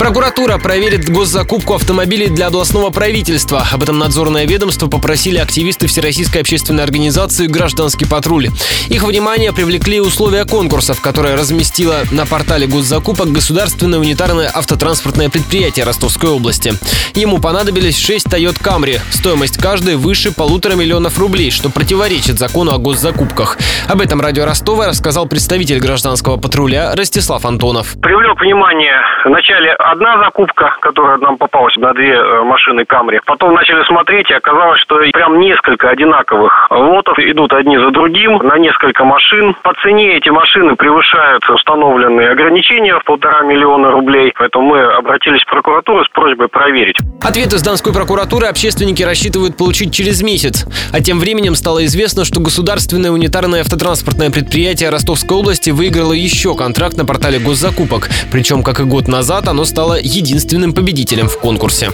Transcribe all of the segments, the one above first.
Прокуратура проверит госзакупку автомобилей для областного правительства. Об этом надзорное ведомство попросили активисты Всероссийской общественной организации «Гражданский патруль». Их внимание привлекли условия конкурсов, которые разместило на портале госзакупок Государственное унитарное автотранспортное предприятие Ростовской области. Ему понадобились 6 Toyota Camry. Стоимость каждой выше полутора миллионов рублей, что противоречит закону о госзакупках. Об этом радио Ростова рассказал представитель гражданского патруля Ростислав Антонов. Привлек внимание вначале одна закупка, которая нам попалась на две э, машины Камри. Потом начали смотреть, и оказалось, что прям несколько одинаковых лотов идут одни за другим на несколько машин. По цене эти машины превышают установленные ограничения в полтора миллиона рублей. Поэтому мы обратились в прокуратуру с просьбой проверить. Ответ из Донской прокуратуры общественники рассчитывают получить через месяц. А тем временем стало известно, что государственное унитарное автотранспортное предприятие Ростовской области выиграло еще контракт на портале госзакупок. Причем, как и год назад, оно стало единственным победителем в конкурсе.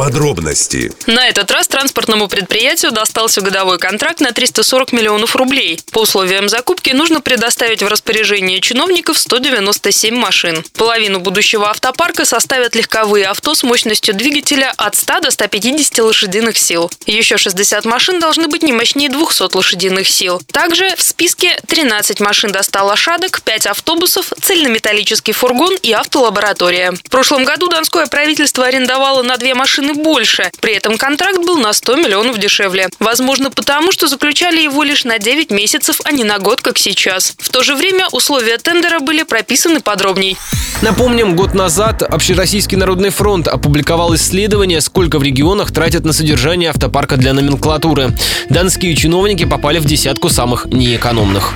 Подробности. На этот раз транспортному предприятию достался годовой контракт на 340 миллионов рублей. По условиям закупки нужно предоставить в распоряжение чиновников 197 машин. Половину будущего автопарка составят легковые авто с мощностью двигателя от 100 до 150 лошадиных сил. Еще 60 машин должны быть не мощнее 200 лошадиных сил. Также в списке 13 машин до 100 лошадок, 5 автобусов, цельнометаллический фургон и автолаборатория. В прошлом году Донское правительство арендовало на две машины машины больше. При этом контракт был на 100 миллионов дешевле. Возможно, потому что заключали его лишь на 9 месяцев, а не на год, как сейчас. В то же время условия тендера были прописаны подробней. Напомним, год назад Общероссийский народный фронт опубликовал исследование, сколько в регионах тратят на содержание автопарка для номенклатуры. Донские чиновники попали в десятку самых неэкономных.